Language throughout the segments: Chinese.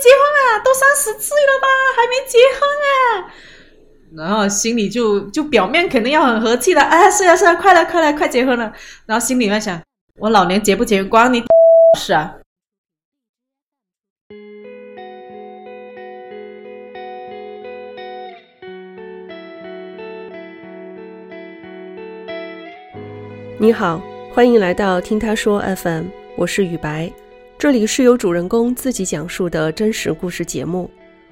结婚啊？都三十岁了吧，还没结婚啊？然后心里就就表面肯定要很和气的，哎，是啊是啊，快来快来快结婚了。然后心里面想，我老年结不结婚关你事啊？你好，欢迎来到听他说 FM，我是雨白，这里是由主人公自己讲述的真实故事节目。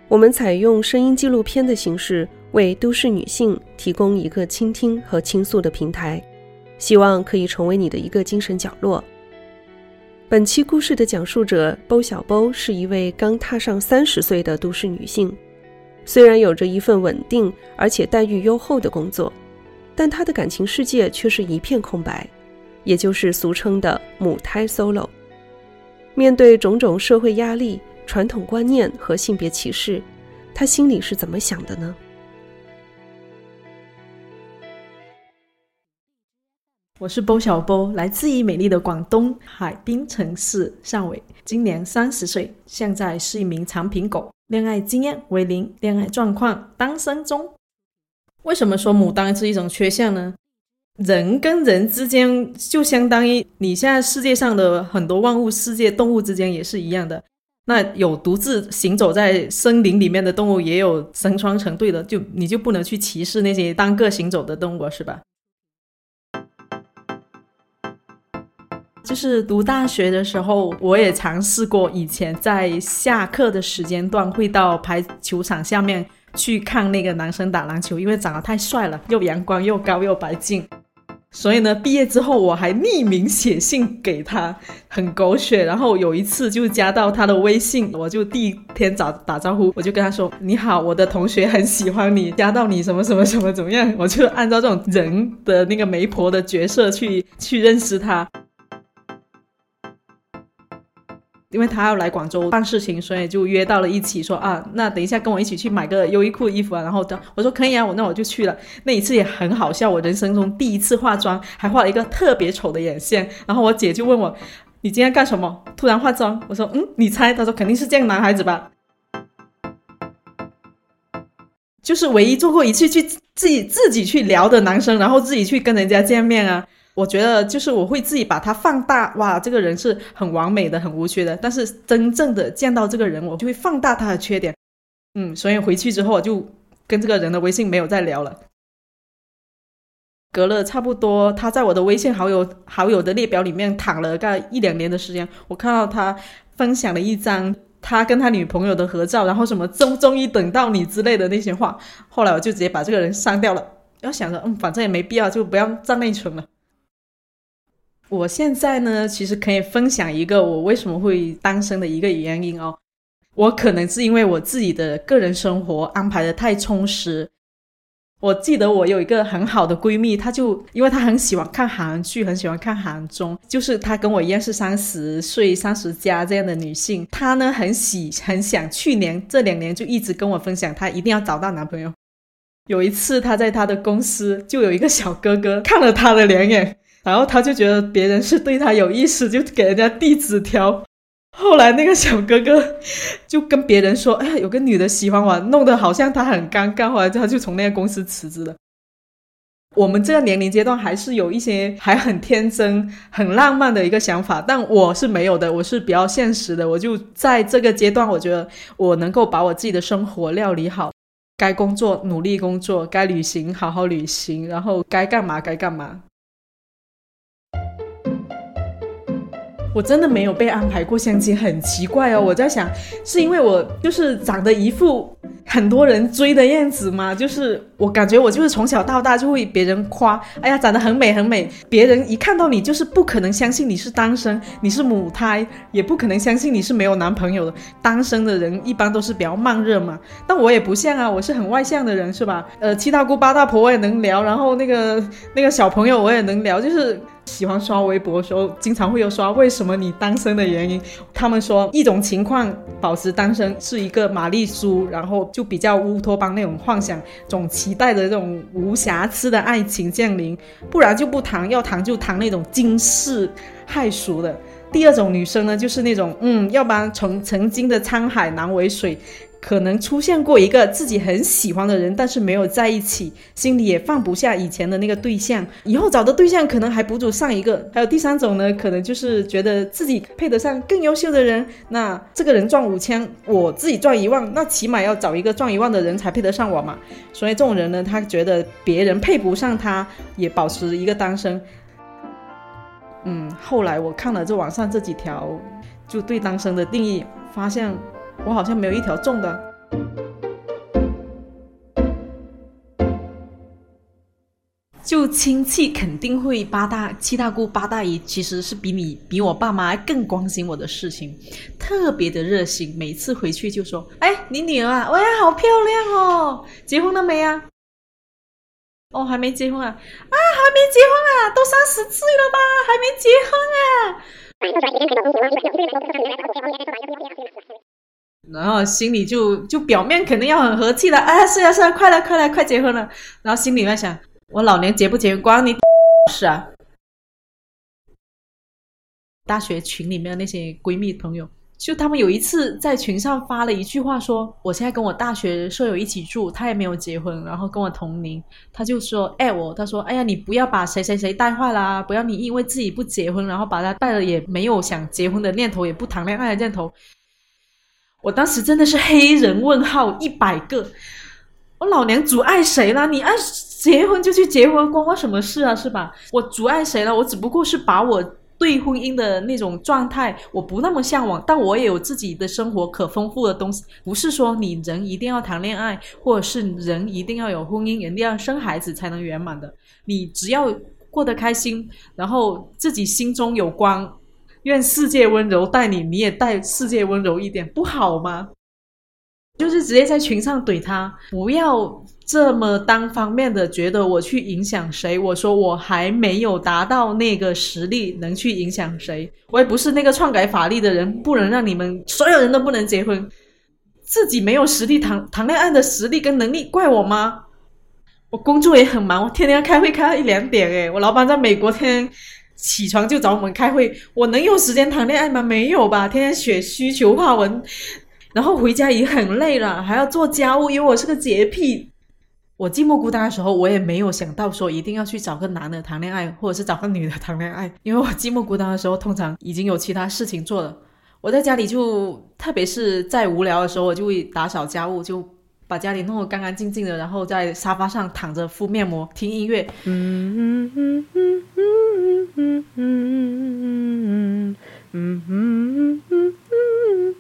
我们采用声音纪录片的形式，为都市女性提供一个倾听和倾诉的平台，希望可以成为你的一个精神角落。本期故事的讲述者包小包是一位刚踏上三十岁的都市女性，虽然有着一份稳定而且待遇优厚的工作。但她的感情世界却是一片空白，也就是俗称的母胎 solo。面对种种社会压力、传统观念和性别歧视，他心里是怎么想的呢？我是波小波，来自于美丽的广东海滨城市汕尾，今年三十岁，现在是一名长品狗，恋爱经验为零，恋爱状况单身中。为什么说牡丹是一种缺陷呢？人跟人之间就相当于你现在世界上的很多万物世界动物之间也是一样的。那有独自行走在森林里面的动物，也有成双成对的，就你就不能去歧视那些单个行走的动物，是吧？就是读大学的时候，我也尝试过，以前在下课的时间段会到排球场下面。去看那个男生打篮球，因为长得太帅了，又阳光又高又白净，所以呢，毕业之后我还匿名写信给他，很狗血。然后有一次就加到他的微信，我就第一天打打招呼，我就跟他说：“你好，我的同学很喜欢你，加到你什么什么什么怎么样？”我就按照这种人的那个媒婆的角色去去认识他。因为他要来广州办事情，所以就约到了一起说啊，那等一下跟我一起去买个优衣库衣服啊。然后的我说可以啊，我那我就去了。那一次也很好笑，我人生中第一次化妆，还画了一个特别丑的眼线。然后我姐就问我，你今天干什么？突然化妆？我说嗯，你猜？她说肯定是见男孩子吧。就是唯一做过一次去自己自己去聊的男生，然后自己去跟人家见面啊。我觉得就是我会自己把它放大，哇，这个人是很完美的、很无缺的。但是真正的见到这个人，我就会放大他的缺点。嗯，所以回去之后我就跟这个人的微信没有再聊了。隔了差不多，他在我的微信好友好友的列表里面躺了个一两年的时间，我看到他分享了一张他跟他女朋友的合照，然后什么终终于等到你之类的那些话。后来我就直接把这个人删掉了。要想着，嗯，反正也没必要，就不要占内存了。我现在呢，其实可以分享一个我为什么会单身的一个原因哦。我可能是因为我自己的个人生活安排的太充实。我记得我有一个很好的闺蜜，她就因为她很喜欢看韩剧，很喜欢看韩综，就是她跟我一样是三十岁、三十加这样的女性。她呢很喜很想，去年这两年就一直跟我分享，她一定要找到男朋友。有一次她在她的公司，就有一个小哥哥看了她的两眼。然后他就觉得别人是对他有意思，就给人家递纸条。后来那个小哥哥就跟别人说：“哎，有个女的喜欢我，弄得好像他很尴尬。”后来他就从那个公司辞职了。我们这个年龄阶段还是有一些还很天真、很浪漫的一个想法，但我是没有的，我是比较现实的。我就在这个阶段，我觉得我能够把我自己的生活料理好，该工作努力工作，该旅行好好旅行，然后该干嘛该干嘛。我真的没有被安排过相亲，很奇怪哦。我在想，是因为我就是长得一副很多人追的样子吗？就是我感觉我就是从小到大就会别人夸，哎呀，长得很美很美。别人一看到你，就是不可能相信你是单身，你是母胎，也不可能相信你是没有男朋友的。单身的人一般都是比较慢热嘛。但我也不像啊，我是很外向的人，是吧？呃，七大姑八大婆我也能聊，然后那个那个小朋友我也能聊，就是。喜欢刷微博的时候，经常会有刷为什么你单身的原因。他们说一种情况保持单身是一个玛丽苏，然后就比较乌托邦那种幻想，总期待的这种无瑕疵的爱情降临，不然就不谈，要谈就谈那种惊世骇俗的。第二种女生呢，就是那种嗯，要不然从曾经的沧海难为水。可能出现过一个自己很喜欢的人，但是没有在一起，心里也放不下以前的那个对象，以后找的对象可能还不如上一个。还有第三种呢，可能就是觉得自己配得上更优秀的人，那这个人赚五千，我自己赚一万，那起码要找一个赚一万的人才配得上我嘛。所以这种人呢，他觉得别人配不上他，也保持一个单身。嗯，后来我看了这网上这几条，就对单身的定义，发现。我好像没有一条中的。就亲戚肯定会八大七大姑八大姨，其实是比你比我爸妈更关心我的事情，特别的热心。每次回去就说：“哎，你女儿啊，哇，好漂亮哦，结婚了没啊？哦，还没结婚啊？啊，还没结婚啊？都三十岁了吧？还没结婚啊？”然后心里就就表面肯定要很和气的，哎，是啊是啊，快了快了快结婚了。然后心里面想，我老娘结不结婚关你 事啊。大学群里面的那些闺蜜朋友，就她们有一次在群上发了一句话，说我现在跟我大学舍友一起住，她也没有结婚，然后跟我同龄，她就说哎我，她说哎呀你不要把谁谁谁带坏啦，不要你因为自己不结婚，然后把她带了也没有想结婚的念头，也不谈恋爱的念头。我当时真的是黑人问号一百个，我老娘阻碍谁了？你爱结婚就去结婚，关我什么事啊？是吧？我阻碍谁了？我只不过是把我对婚姻的那种状态，我不那么向往，但我也有自己的生活可丰富的东西。不是说你人一定要谈恋爱，或者是人一定要有婚姻，人一定要生孩子才能圆满的。你只要过得开心，然后自己心中有光。愿世界温柔待你，你也待世界温柔一点，不好吗？就是直接在群上怼他，不要这么单方面的觉得我去影响谁。我说我还没有达到那个实力能去影响谁，我也不是那个篡改法律的人，不能让你们所有人都不能结婚。自己没有实力谈谈恋爱的实力跟能力，怪我吗？我工作也很忙，我天天开会开到一两点，诶，我老板在美国，天天。起床就找我们开会，我能有时间谈恋爱吗？没有吧，天天写需求话文，然后回家也很累了，还要做家务，因为我是个洁癖。我寂寞孤单的时候，我也没有想到说一定要去找个男的谈恋爱，或者是找个女的谈恋爱，因为我寂寞孤单的时候，通常已经有其他事情做了。我在家里就，特别是在无聊的时候，我就会打扫家务，就。把家里弄得干干净净的，然后在沙发上躺着敷面膜、听音乐。嗯嗯嗯嗯嗯嗯嗯嗯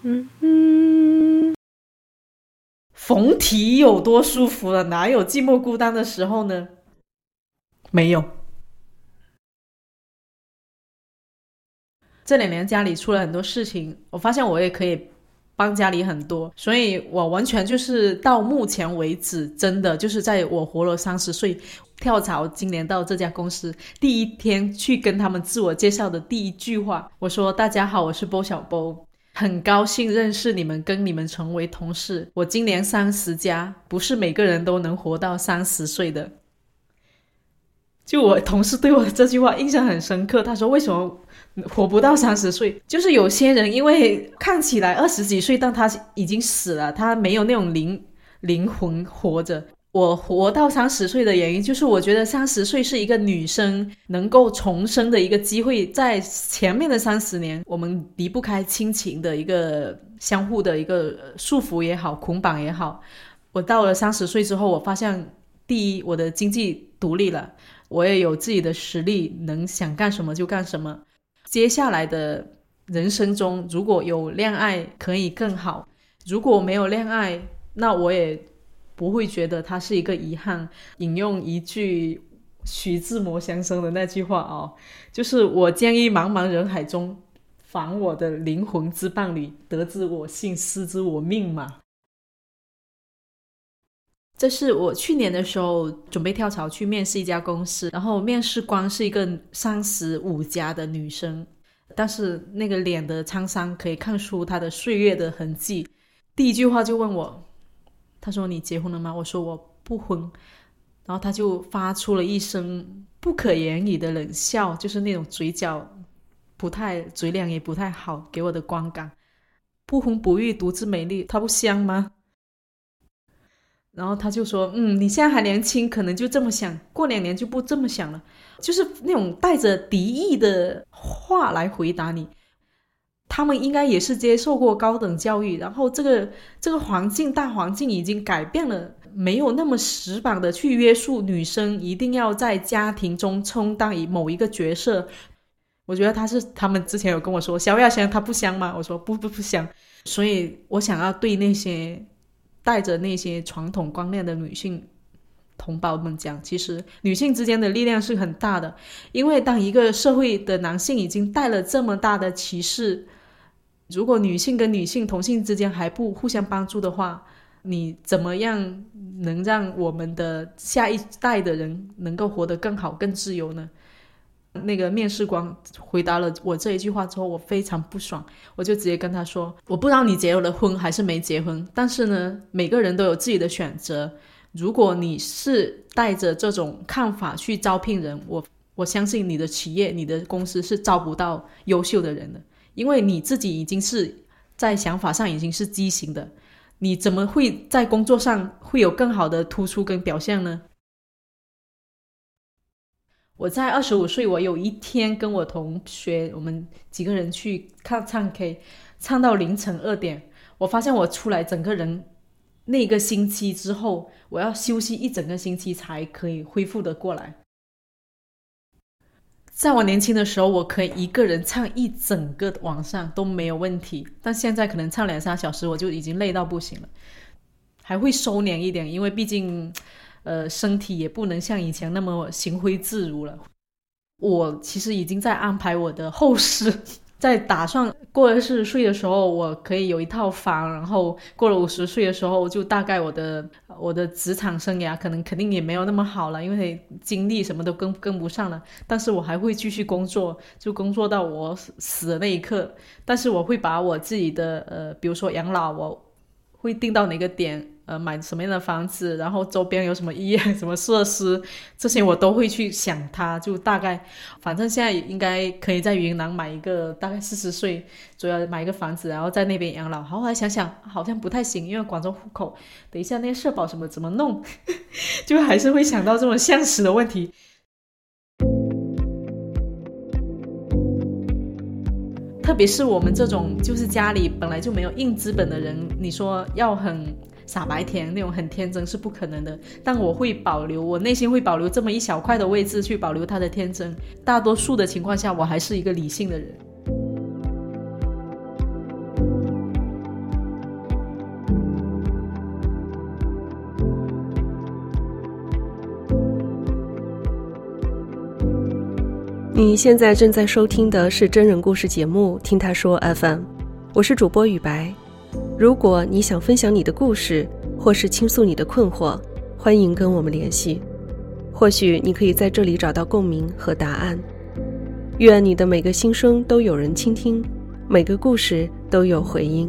嗯缝题有多舒服了？哪有寂寞孤单的时候呢？没有。这两年家里出了很多事情，我发现我也可以。帮家里很多，所以我完全就是到目前为止，真的就是在我活了三十岁，跳槽今年到这家公司第一天去跟他们自我介绍的第一句话，我说：“大家好，我是波小波，很高兴认识你们，跟你们成为同事。我今年三十加，不是每个人都能活到三十岁的。”就我同事对我的这句话印象很深刻，他说：“为什么？”活不到三十岁，就是有些人因为看起来二十几岁，但他已经死了，他没有那种灵灵魂活着。我活到三十岁的原因，就是我觉得三十岁是一个女生能够重生的一个机会。在前面的三十年，我们离不开亲情的一个相互的一个束缚也好，捆绑也好。我到了三十岁之后，我发现，第一，我的经济独立了，我也有自己的实力，能想干什么就干什么。接下来的人生中，如果有恋爱可以更好；如果没有恋爱，那我也不会觉得它是一个遗憾。引用一句徐志摩先生的那句话哦，就是“我将于茫茫人海中访我的灵魂之伴侣，得之我幸，失之我命”嘛。这是我去年的时候准备跳槽去面试一家公司，然后面试官是一个三十五加的女生，但是那个脸的沧桑可以看出她的岁月的痕迹。第一句话就问我，他说：“你结婚了吗？”我说：“我不婚。”然后他就发出了一声不可言语的冷笑，就是那种嘴角不太嘴脸也不太好，给我的观感。不婚不育，独自美丽，它不香吗？然后他就说：“嗯，你现在还年轻，可能就这么想，过两年就不这么想了。”就是那种带着敌意的话来回答你。他们应该也是接受过高等教育，然后这个这个环境大环境已经改变了，没有那么死板的去约束女生一定要在家庭中充当以某一个角色。我觉得他是他们之前有跟我说小雅香她不香吗？我说不不不香。所以我想要对那些带着那些传统观念的女性同胞们讲，其实女性之间的力量是很大的，因为当一个社会的男性已经带了这么大的歧视。如果女性跟女性同性之间还不互相帮助的话，你怎么样能让我们的下一代的人能够活得更好、更自由呢？那个面试官回答了我这一句话之后，我非常不爽，我就直接跟他说：“我不知道你结了婚还是没结婚，但是呢，每个人都有自己的选择。如果你是带着这种看法去招聘人，我我相信你的企业、你的公司是招不到优秀的人的。”因为你自己已经是在想法上已经是畸形的，你怎么会在工作上会有更好的突出跟表现呢？我在二十五岁，我有一天跟我同学，我们几个人去看唱 K，唱到凌晨二点，我发现我出来整个人那个星期之后，我要休息一整个星期才可以恢复的过来。在我年轻的时候，我可以一个人唱一整个晚上都没有问题，但现在可能唱两三小时我就已经累到不行了，还会收敛一点，因为毕竟，呃，身体也不能像以前那么行挥自如了。我其实已经在安排我的后事。在打算过了四十岁的时候，我可以有一套房，然后过了五十岁的时候，就大概我的我的职场生涯可能肯定也没有那么好了，因为精力什么都跟跟不上了。但是我还会继续工作，就工作到我死的那一刻。但是我会把我自己的呃，比如说养老，我会定到哪个点。呃，买什么样的房子，然后周边有什么医院、什么设施，这些我都会去想。它就大概，反正现在应该可以在云南买一个，大概四十岁左右买一个房子，然后在那边养老。好，后来想想好像不太行，因为广州户口，等一下那些社保什么怎么弄，就还是会想到这种现实的问题。特别是我们这种就是家里本来就没有硬资本的人，你说要很。傻白甜那种很天真是不可能的，但我会保留，我内心会保留这么一小块的位置去保留他的天真。大多数的情况下，我还是一个理性的人。你现在正在收听的是真人故事节目《听他说 FM》，我是主播雨白。如果你想分享你的故事，或是倾诉你的困惑，欢迎跟我们联系。或许你可以在这里找到共鸣和答案。愿你的每个心声都有人倾听，每个故事都有回音。